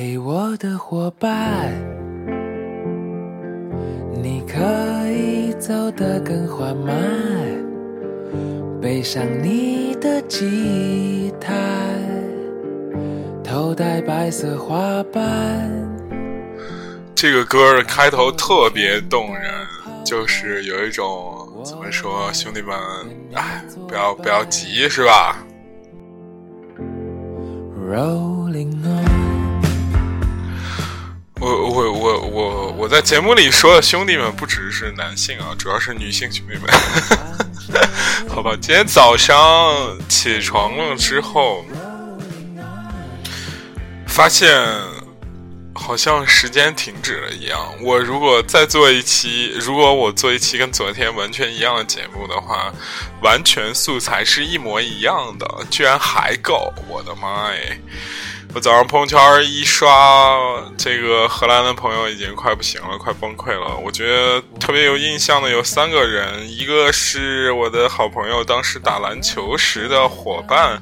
嘿，我的伙伴，你可以走得更缓慢，背上你的吉他，头戴白色花瓣。这个歌的开头特别动人，就是有一种怎么说，兄弟们，哎，不要不要急，是吧？Rolling 我我我我我在节目里说的兄弟们不只是男性啊，主要是女性兄弟们。好吧，今天早上起床了之后，发现好像时间停止了一样。我如果再做一期，如果我做一期跟昨天完全一样的节目的话，完全素材是一模一样的，居然还够！我的妈耶！我早上朋友圈一刷，这个荷兰的朋友已经快不行了，快崩溃了。我觉得特别有印象的有三个人，一个是我的好朋友，当时打篮球时的伙伴，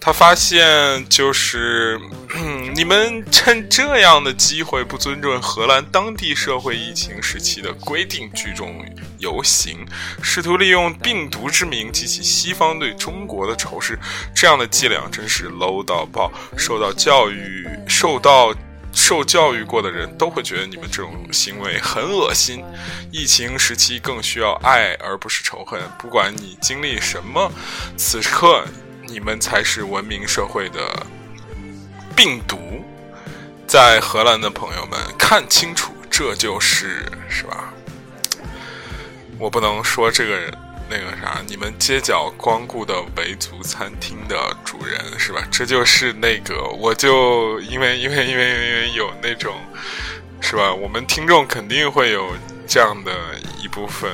他发现就是 你们趁这样的机会不尊重荷兰当地社会疫情时期的规定，聚众游行，试图利用病毒之名激起西方对中国的仇视，这样的伎俩真是 low 到爆，受到教育、受到受教育过的人都会觉得你们这种行为很恶心。疫情时期更需要爱而不是仇恨，不管你经历什么，此刻你们才是文明社会的病毒。在荷兰的朋友们，看清楚，这就是是吧？我不能说这个人那个啥，你们街角光顾的维族餐厅的主人是吧？这就是那个，我就因为因为因为因为有那种是吧？我们听众肯定会有这样的一部分，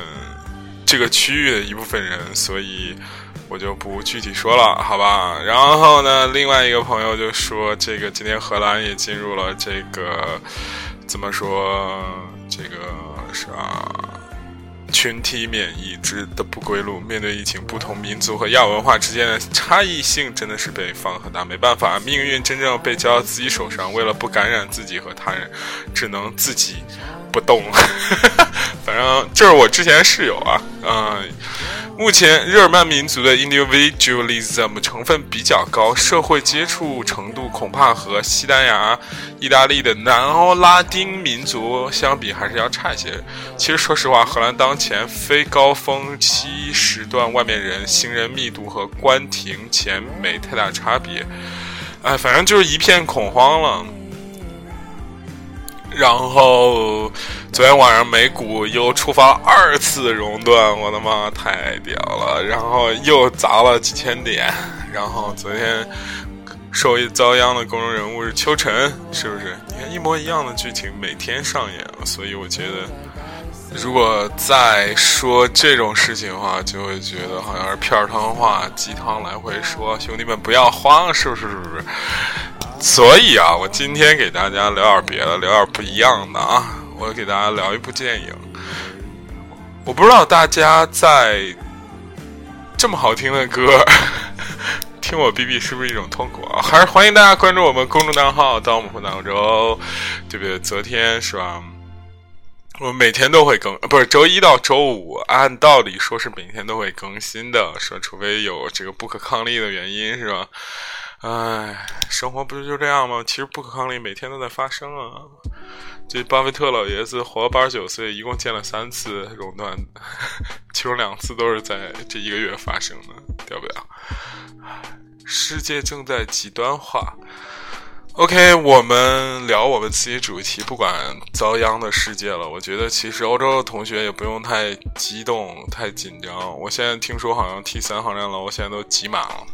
这个区域的一部分人，所以我就不具体说了，好吧？然后呢，另外一个朋友就说，这个今天荷兰也进入了这个怎么说？这个是啊。群体免疫之的不归路，面对疫情，不同民族和亚文化之间的差异性真的是被放很大，没办法，命运真正被交到自己手上，为了不感染自己和他人，只能自己不动。反正就是我之前室友啊，嗯、目前日耳曼民族的 individualism 成分比较高，社会接触程度恐怕和西班牙、意大利的南欧拉丁民族相比还是要差一些。其实说实话，荷兰当前非高峰期时段外面人行人密度和关停前没太大差别。哎，反正就是一片恐慌了。然后昨天晚上美股又触发二次熔断，我的妈，太屌了！然后又砸了几千点。然后昨天受益遭殃的公众人物是邱晨，是不是？你看一模一样的剧情每天上演，所以我觉得，如果再说这种事情的话，就会觉得好像是片汤话，鸡汤来回说。兄弟们不要慌，是不是？是不是？所以啊，我今天给大家聊点别的，聊点不一样的啊。我给大家聊一部电影。我不知道大家在这么好听的歌，听我 B B 是不是一种痛苦啊？还是欢迎大家关注我们公众账号“盗墓当中”，对不对？昨天是吧？我每天都会更，不是周一到周五，按道理说是每天都会更新的，说除非有这个不可抗力的原因，是吧？唉，生活不是就这样吗？其实不可抗力每天都在发生啊。这巴菲特老爷子活了八十九岁，一共见了三次熔断，其中两次都是在这一个月发生的，屌不屌？世界正在极端化。OK，我们聊我们自己主题，不管遭殃的世界了。我觉得其实欧洲的同学也不用太激动、太紧张。我现在听说好像 T 三航站楼现在都挤满了。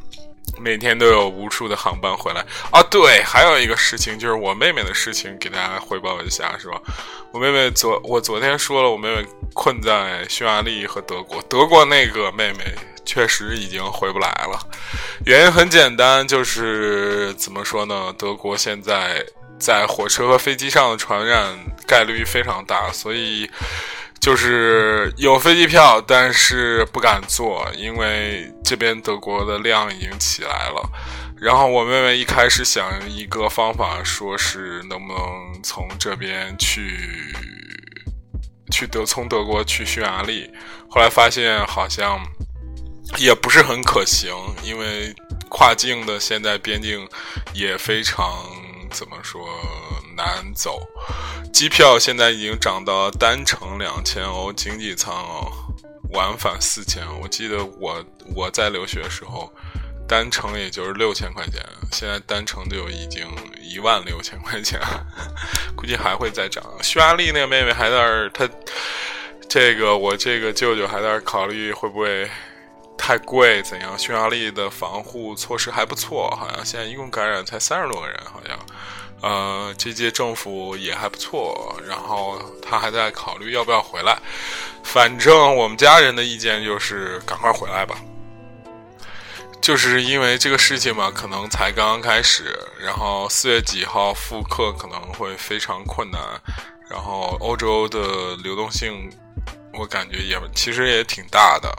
每天都有无数的航班回来啊！对，还有一个事情就是我妹妹的事情，给大家汇报一下，是吧？我妹妹昨我昨天说了，我妹妹困在匈牙利和德国，德国那个妹妹确实已经回不来了。原因很简单，就是怎么说呢？德国现在在火车和飞机上的传染概率非常大，所以。就是有飞机票，但是不敢坐，因为这边德国的量已经起来了。然后我妹妹一开始想一个方法，说是能不能从这边去去德从德国去匈牙利，后来发现好像也不是很可行，因为跨境的现在边境也非常怎么说难走，机票现在已经涨到单程两千欧，经济舱哦，往返四千。我记得我我在留学的时候。单程也就是六千块钱，现在单程就已经一万六千块钱，估计还会再涨。匈牙利那个妹妹还在那儿，她这个我这个舅舅还在考虑会不会太贵怎样？匈牙利的防护措施还不错，好像现在一共感染才三十多个人，好像，呃，这届政府也还不错，然后他还在考虑要不要回来。反正我们家人的意见就是赶快回来吧。就是因为这个事情嘛，可能才刚刚开始，然后四月几号复课可能会非常困难，然后欧洲的流动性，我感觉也其实也挺大的，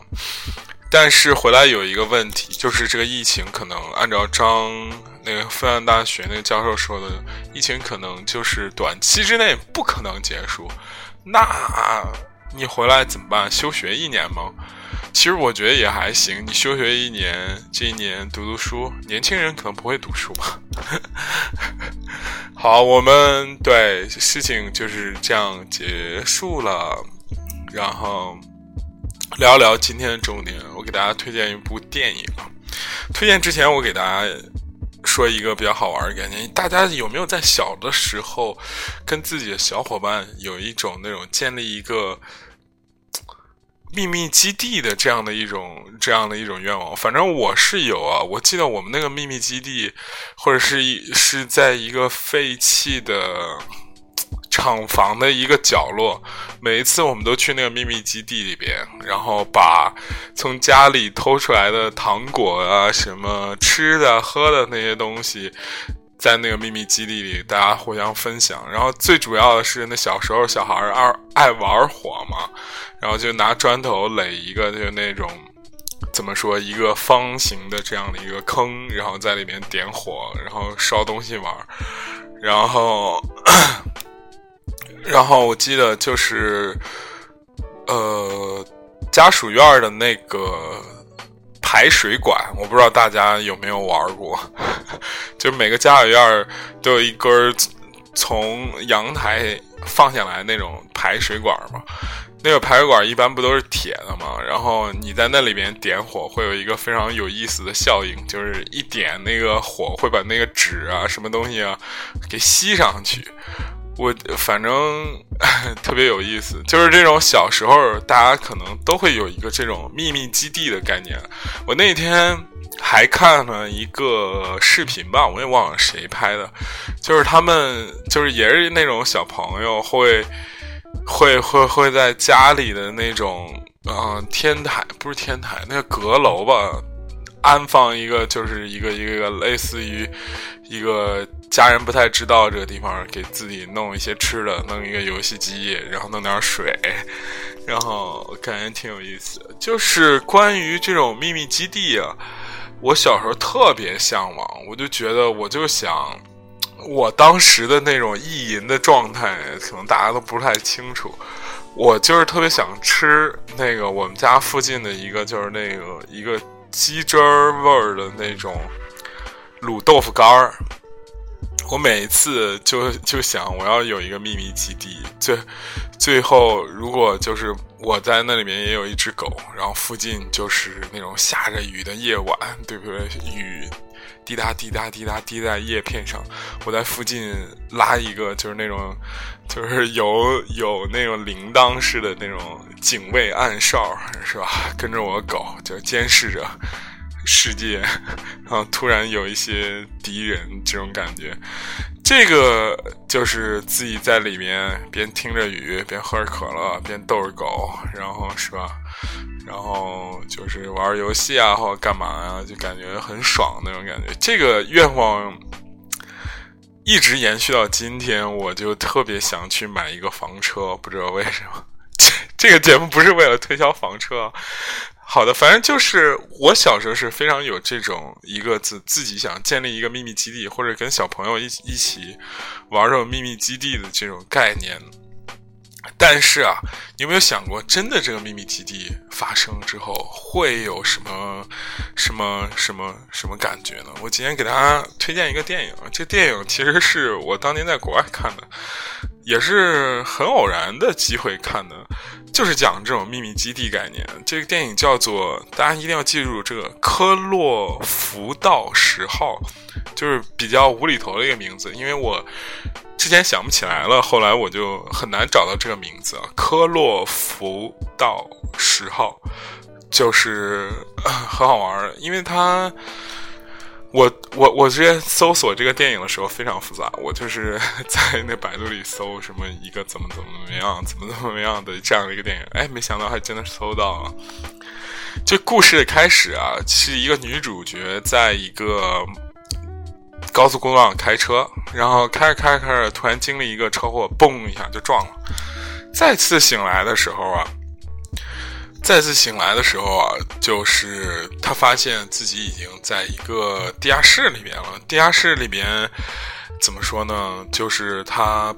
但是回来有一个问题，就是这个疫情可能按照张那个复旦大学那个教授说的，疫情可能就是短期之内不可能结束，那你回来怎么办？休学一年吗？其实我觉得也还行，你休学一年，这一年读读书。年轻人可能不会读书吧。好，我们对事情就是这样结束了，然后聊聊今天的重点。我给大家推荐一部电影。推荐之前，我给大家说一个比较好玩的概念：大家有没有在小的时候跟自己的小伙伴有一种那种建立一个？秘密基地的这样的一种这样的一种愿望，反正我是有啊。我记得我们那个秘密基地，或者是一是在一个废弃的厂房的一个角落。每一次我们都去那个秘密基地里边，然后把从家里偷出来的糖果啊、什么吃的、喝的那些东西。在那个秘密基地里，大家互相分享。然后最主要的是，那小时候小孩儿爱爱玩火嘛，然后就拿砖头垒一个，就那种怎么说，一个方形的这样的一个坑，然后在里面点火，然后烧东西玩。然后，然后我记得就是，呃，家属院的那个。排水管，我不知道大家有没有玩过，就是每个家属院都有一根从阳台放下来那种排水管嘛。那个排水管一般不都是铁的嘛？然后你在那里边点火，会有一个非常有意思的效应，就是一点那个火会把那个纸啊什么东西啊给吸上去。我反正 特别有意思，就是这种小时候大家可能都会有一个这种秘密基地的概念。我那天还看了一个视频吧，我也忘了谁拍的，就是他们就是也是那种小朋友会会会会在家里的那种嗯天台不是天台那个阁楼吧，安放一个就是一个一个类似于一个。家人不太知道这个地方，给自己弄一些吃的，弄一个游戏机，然后弄点水，然后感觉挺有意思。就是关于这种秘密基地啊，我小时候特别向往，我就觉得，我就想，我当时的那种意淫的状态，可能大家都不太清楚。我就是特别想吃那个我们家附近的一个，就是那个一个鸡汁味儿的那种卤豆腐干儿。我每一次就就想，我要有一个秘密基地。最最后，如果就是我在那里面也有一只狗，然后附近就是那种下着雨的夜晚，对不对？雨滴答滴答滴答滴在叶片上，我在附近拉一个，就是那种就是有有那种铃铛似的那种警卫暗哨，是吧？跟着我狗就监视着。世界，然后突然有一些敌人，这种感觉，这个就是自己在里面边听着雨，边喝着可乐，边逗着狗，然后是吧？然后就是玩游戏啊，或者干嘛呀，就感觉很爽那种感觉。这个愿望一直延续到今天，我就特别想去买一个房车，不知道为什么。这 这个节目不是为了推销房车。好的，反正就是我小时候是非常有这种一个自自己想建立一个秘密基地，或者跟小朋友一一起玩这种秘密基地的这种概念。但是啊，你有没有想过，真的这个秘密基地发生之后会有什么什么什么什么感觉呢？我今天给大家推荐一个电影，这电影其实是我当年在国外看的，也是很偶然的机会看的，就是讲这种秘密基地概念。这个电影叫做，大家一定要记住这个科洛弗道十号，就是比较无厘头的一个名字，因为我。之前想不起来了，后来我就很难找到这个名字。科洛弗道十号，就是很好玩，因为它，我我我之前搜索这个电影的时候非常复杂，我就是 在那百度里搜什么一个怎么怎么怎么样，怎么怎么样的这样的一个电影，哎，没想到还真的搜到了。这故事的开始啊，是一个女主角在一个。高速公路上开车，然后开着开着开着，突然经历一个车祸，嘣一下就撞了。再次醒来的时候啊，再次醒来的时候啊，就是他发现自己已经在一个地下室里边了。地下室里边怎么说呢？就是他。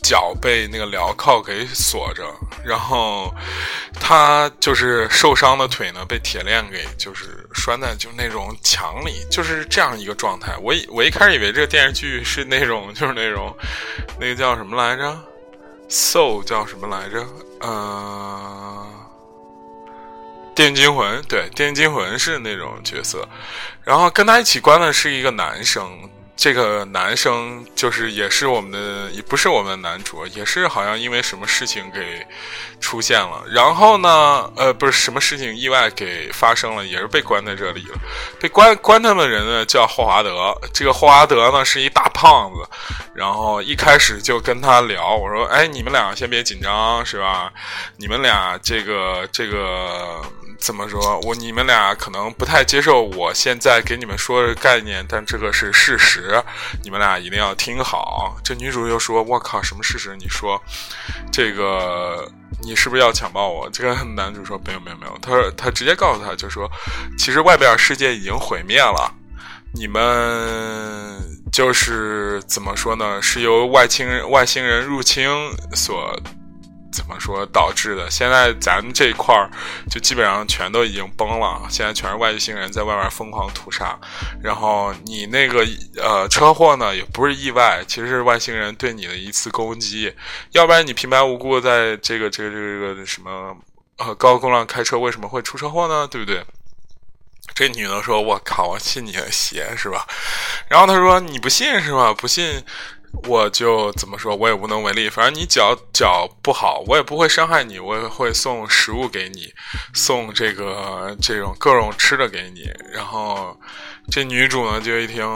脚被那个镣铐给锁着，然后他就是受伤的腿呢，被铁链给就是拴在就那种墙里，就是这样一个状态。我我一开始以为这个电视剧是那种就是那种那个叫什么来着，Soul 叫什么来着？呃，电锯惊魂，对，电锯惊魂是那种角色，然后跟他一起关的是一个男生。这个男生就是也是我们的，也不是我们的男主，也是好像因为什么事情给出现了，然后呢，呃，不是什么事情意外给发生了，也是被关在这里了。被关关他们的人呢叫霍华德，这个霍华德呢是一大胖子，然后一开始就跟他聊，我说，哎，你们俩先别紧张，是吧？你们俩这个这个。怎么说？我你们俩可能不太接受我现在给你们说的概念，但这个是事实，你们俩一定要听好。这女主又说：“我靠，什么事实？你说，这个你是不是要强暴我？”这个男主说：“没有，没有，没有。”他说：“他直接告诉他就说，其实外边世界已经毁灭了，你们就是怎么说呢？是由外星人外星人入侵所。”怎么说导致的？现在咱这块儿就基本上全都已经崩了，现在全是外星人在外面疯狂屠杀。然后你那个呃车祸呢，也不是意外，其实是外星人对你的一次攻击。要不然你平白无故在这个这个这个什么呃高速公路上开车，为什么会出车祸呢？对不对？这女的说：“我靠，我信你的邪是吧？”然后他说：“你不信是吧？不信。”我就怎么说，我也无能为力。反正你脚脚不好，我也不会伤害你，我也会送食物给你，送这个这种各种吃的给你。然后这女主呢，就一听，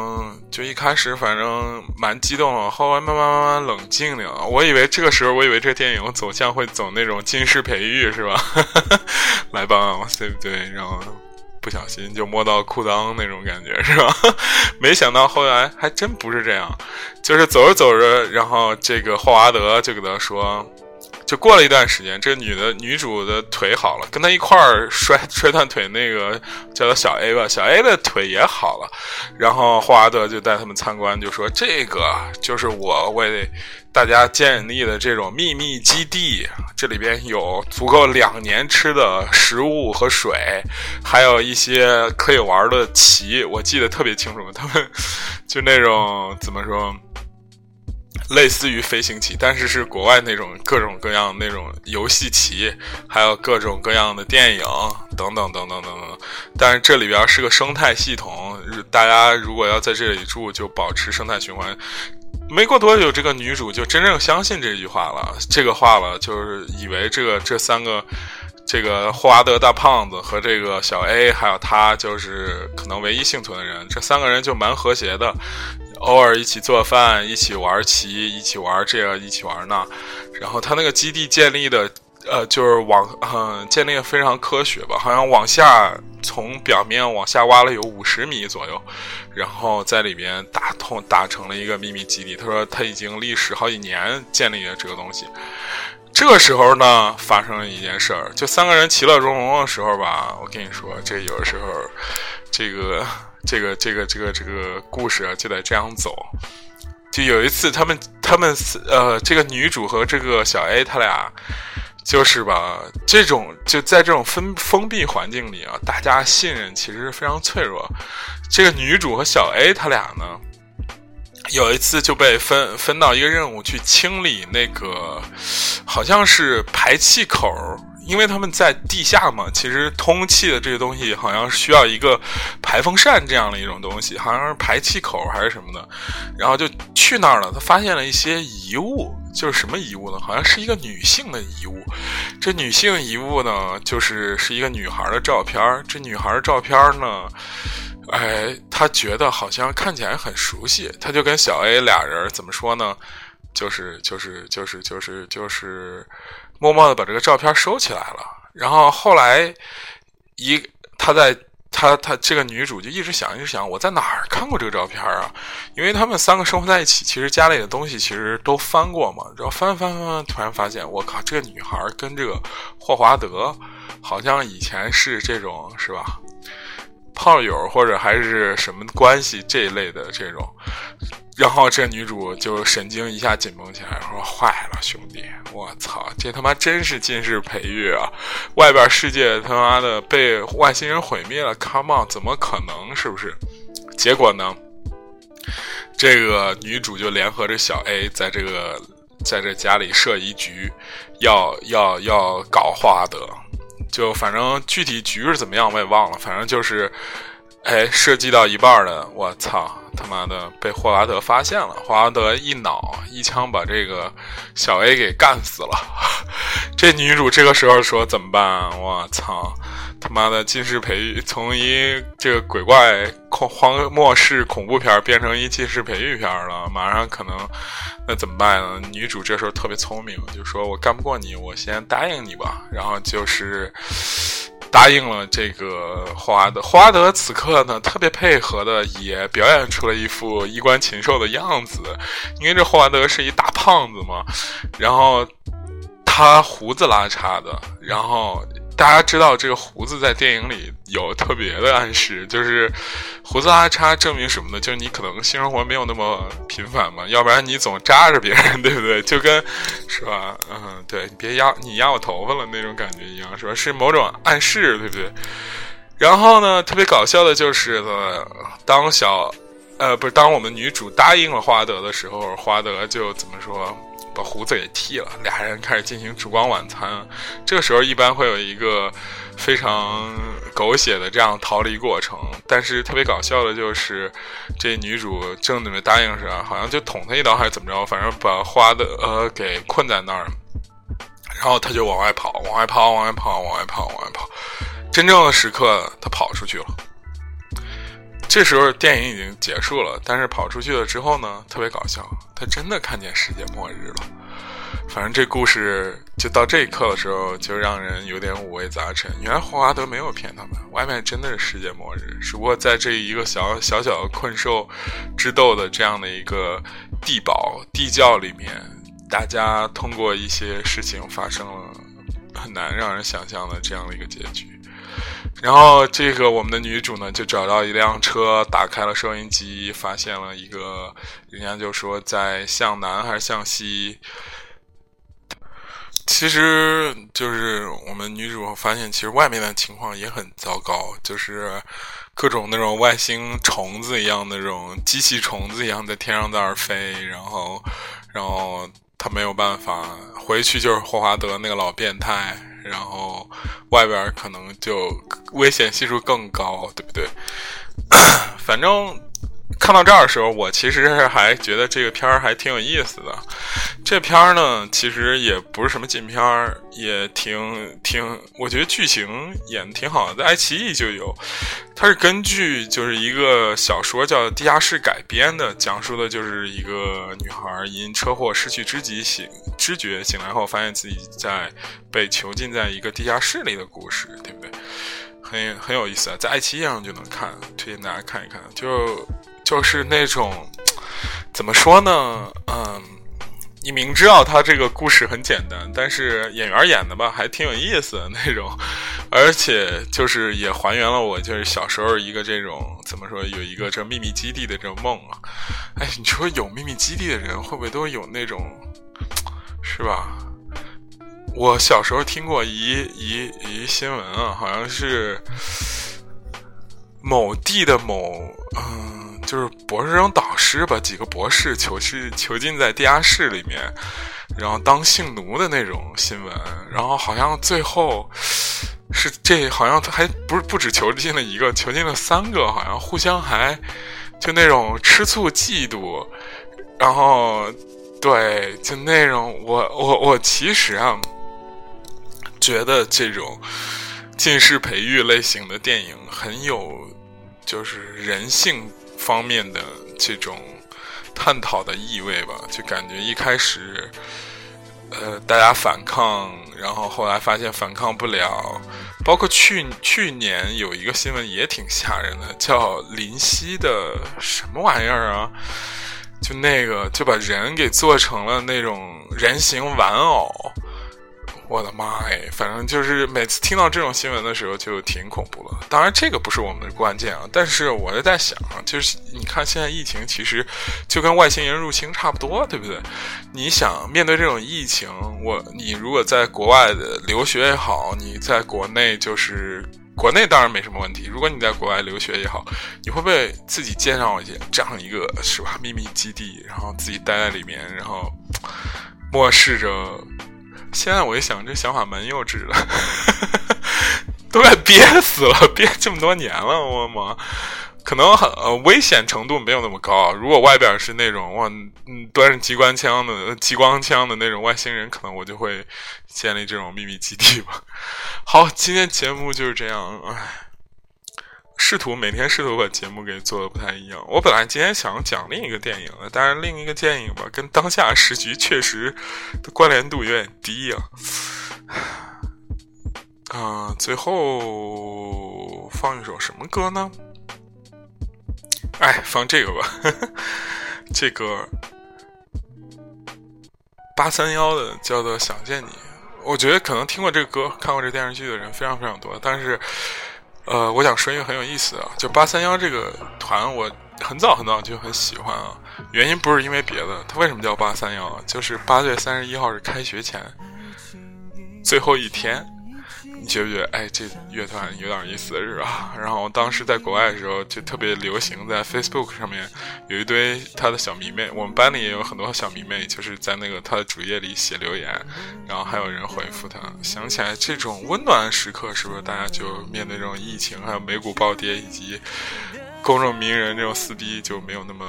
就一开始反正蛮激动了，后来慢慢慢慢冷静了。我以为这个时候，我以为这电影走向会走那种近视培育，是吧？来吧，对不对？然后。不小心就摸到裤裆那种感觉 是吧？没想到后来还真不是这样，就是走着走着，然后这个霍华德就给他说，就过了一段时间，这女的女主的腿好了，跟她一块儿摔摔断腿那个叫做小 A 吧，小 A 的腿也好了，然后霍华德就带他们参观，就说这个就是我为。大家建立的这种秘密基地，这里边有足够两年吃的食物和水，还有一些可以玩的棋，我记得特别清楚。他们就那种怎么说，类似于飞行棋，但是是国外那种各种各样那种游戏棋，还有各种各样的电影等等等等等等。但是这里边是个生态系统，大家如果要在这里住，就保持生态循环。没过多久，这个女主就真正相信这句话了。这个话了，就是以为这个这三个，这个霍华德大胖子和这个小 A，还有他，就是可能唯一幸存的人。这三个人就蛮和谐的，偶尔一起做饭，一起玩棋，一起玩这个，一起玩那。然后他那个基地建立的，呃，就是往，嗯，建立的非常科学吧，好像往下。从表面往下挖了有五十米左右，然后在里边打通打成了一个秘密基地。他说他已经历时好几年建立了这个东西。这个时候呢，发生了一件事儿，就三个人其乐融融的时候吧，我跟你说，这有的时候，这个这个这个这个这个故事啊，就得这样走。就有一次，他们他们呃，这个女主和这个小 A 他俩，就是吧，这种就在这种封封闭环境里啊，大家信任其实是非常脆弱。这个女主和小 A 他俩呢，有一次就被分分到一个任务去清理那个，好像是排气口。因为他们在地下嘛，其实通气的这个东西好像是需要一个排风扇这样的一种东西，好像是排气口还是什么的，然后就去那儿了。他发现了一些遗物，就是什么遗物呢？好像是一个女性的遗物。这女性遗物呢，就是是一个女孩的照片。这女孩的照片呢，哎，他觉得好像看起来很熟悉，他就跟小 A 俩人怎么说呢？就是就是就是就是就是。默默的把这个照片收起来了，然后后来，一他在他他这个女主就一直想一直想，我在哪儿看过这个照片啊？因为他们三个生活在一起，其实家里的东西其实都翻过嘛，然后翻翻翻，突然发现，我靠，这个女孩跟这个霍华德好像以前是这种是吧？炮友或者还是什么关系这一类的这种。然后这女主就神经一下紧绷起来，说：“坏了，兄弟，我操，这他妈真是近视培育啊！外边世界他妈的被外星人毁灭了，Come on，怎么可能？是不是？结果呢？这个女主就联合着小 A，在这个在这家里设一局，要要要搞霍华德。就反正具体局是怎么样，我也忘了。反正就是。”哎，设计到一半的，我操，他妈的被霍华德发现了！霍华德一脑一枪把这个小 A 给干死了。这女主这个时候说怎么办？我操，他妈的近视培育从一这个鬼怪恐荒漠式恐怖片变成一近视培育片了，马上可能那怎么办呢？女主这时候特别聪明，就说我干不过你，我先答应你吧。然后就是。答应了这个霍华德，霍华德此刻呢特别配合的也表演出了一副衣冠禽兽的样子，因为这霍华德是一大胖子嘛，然后他胡子拉碴的，然后。大家知道这个胡子在电影里有特别的暗示，就是胡子拉碴证明什么呢？就是你可能性生活没有那么频繁嘛，要不然你总扎着别人，对不对？就跟是吧？嗯，对你别压你压我头发了那种感觉一样，是吧？是某种暗示，对不对？然后呢，特别搞笑的就是呢，当小呃不是当我们女主答应了花德的时候，花德就怎么说？把胡子给剃了，俩人开始进行烛光晚餐。这个时候一般会有一个非常狗血的这样逃离过程，但是特别搞笑的就是，这女主正准备答应时，好像就捅他一刀还是怎么着，反正把花的呃给困在那儿，然后他就往外跑，往外跑，往外跑，往外跑，往外跑。真正的时刻，他跑出去了。这时候电影已经结束了，但是跑出去了之后呢，特别搞笑，他真的看见世界末日了。反正这故事就到这一刻的时候，就让人有点五味杂陈。原来霍华德没有骗他们，外面真的是世界末日，只不过在这一个小小小的困兽之斗的这样的一个地堡地窖里面，大家通过一些事情发生了很难让人想象的这样的一个结局。然后，这个我们的女主呢，就找到一辆车，打开了收音机，发现了一个，人家就说在向南还是向西。其实就是我们女主发现，其实外面的情况也很糟糕，就是各种那种外星虫子一样那种机器虫子一样在天上在那儿飞，然后，然后她没有办法回去，就是霍华德那个老变态。然后外边可能就危险系数更高，对不对？反正。看到这儿的时候，我其实还觉得这个片儿还挺有意思的。这片儿呢，其实也不是什么禁片儿，也挺挺，我觉得剧情演的挺好的，在爱奇艺就有。它是根据就是一个小说叫《地下室》改编的，讲述的就是一个女孩因车祸失去知己醒知觉，醒来后发现自己在被囚禁在一个地下室里的故事，对不对？很很有意思啊，在爱奇艺上就能看，推荐大家看一看。就就是那种，怎么说呢？嗯，你明知道他这个故事很简单，但是演员演的吧还挺有意思的那种，而且就是也还原了我就是小时候一个这种怎么说有一个这秘密基地的这种梦啊。哎，你说有秘密基地的人会不会都有那种，是吧？我小时候听过一一一新闻啊，好像是某地的某嗯。就是博士生导师把几个博士囚禁囚禁在地下室里面，然后当性奴的那种新闻，然后好像最后是这好像他还不是不止囚禁了一个，囚禁了三个，好像互相还就那种吃醋嫉妒，然后对就那种我我我其实啊觉得这种近视培育类型的电影很有就是人性。方面的这种探讨的意味吧，就感觉一开始，呃，大家反抗，然后后来发现反抗不了，包括去去年有一个新闻也挺吓人的，叫林夕的什么玩意儿啊？就那个就把人给做成了那种人形玩偶。我的妈哎，反正就是每次听到这种新闻的时候就挺恐怖了。当然，这个不是我们的关键啊。但是我就在想，就是你看现在疫情其实就跟外星人入侵差不多，对不对？你想面对这种疫情，我你如果在国外的留学也好，你在国内就是国内当然没什么问题。如果你在国外留学也好，你会不会自己建上这样一个是吧秘密基地，然后自己待在里面，然后漠视着？现在我一想，这想法蛮幼稚的，都快憋死了，憋这么多年了，我妈，可能很呃危险程度没有那么高。如果外边是那种哇，嗯，端着机关枪的、激光枪的那种外星人，可能我就会建立这种秘密基地吧。好，今天节目就是这样，唉。试图每天试图把节目给做的不太一样。我本来今天想讲另一个电影的，但是另一个电影吧，跟当下时局确实的关联度有点低呀。啊，最后放一首什么歌呢？哎，放这个吧，这个八三幺的叫做《想见你》。我觉得可能听过这个歌、看过这电视剧的人非常非常多，但是。呃，我想说一个很有意思啊，就八三幺这个团，我很早很早就很喜欢啊。原因不是因为别的，它为什么叫八三幺？就是八月三十一号是开学前最后一天。你觉不觉得？哎，这乐团有点意思，是吧？然后当时在国外的时候，就特别流行，在 Facebook 上面有一堆他的小迷妹。我们班里也有很多小迷妹，就是在那个他的主页里写留言，然后还有人回复他。想起来这种温暖时刻，是不是大家就面对这种疫情，还有美股暴跌，以及公众名人这种撕逼，就没有那么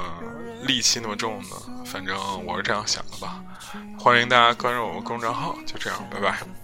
戾气那么重呢？反正我是这样想的吧。欢迎大家关注我们公众号，就这样，拜拜。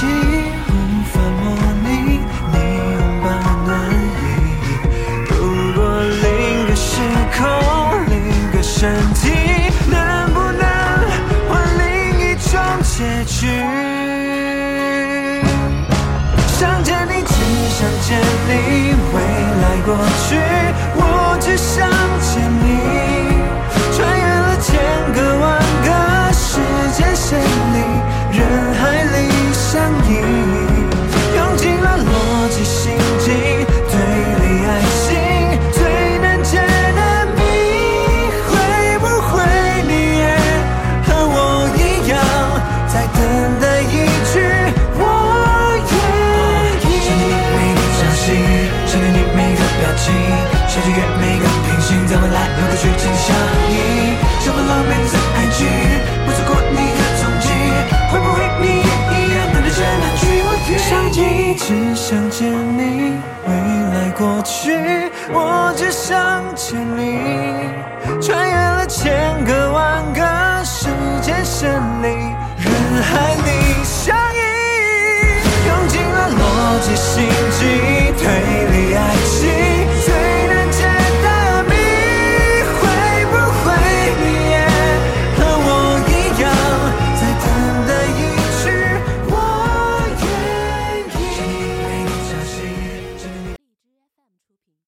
心。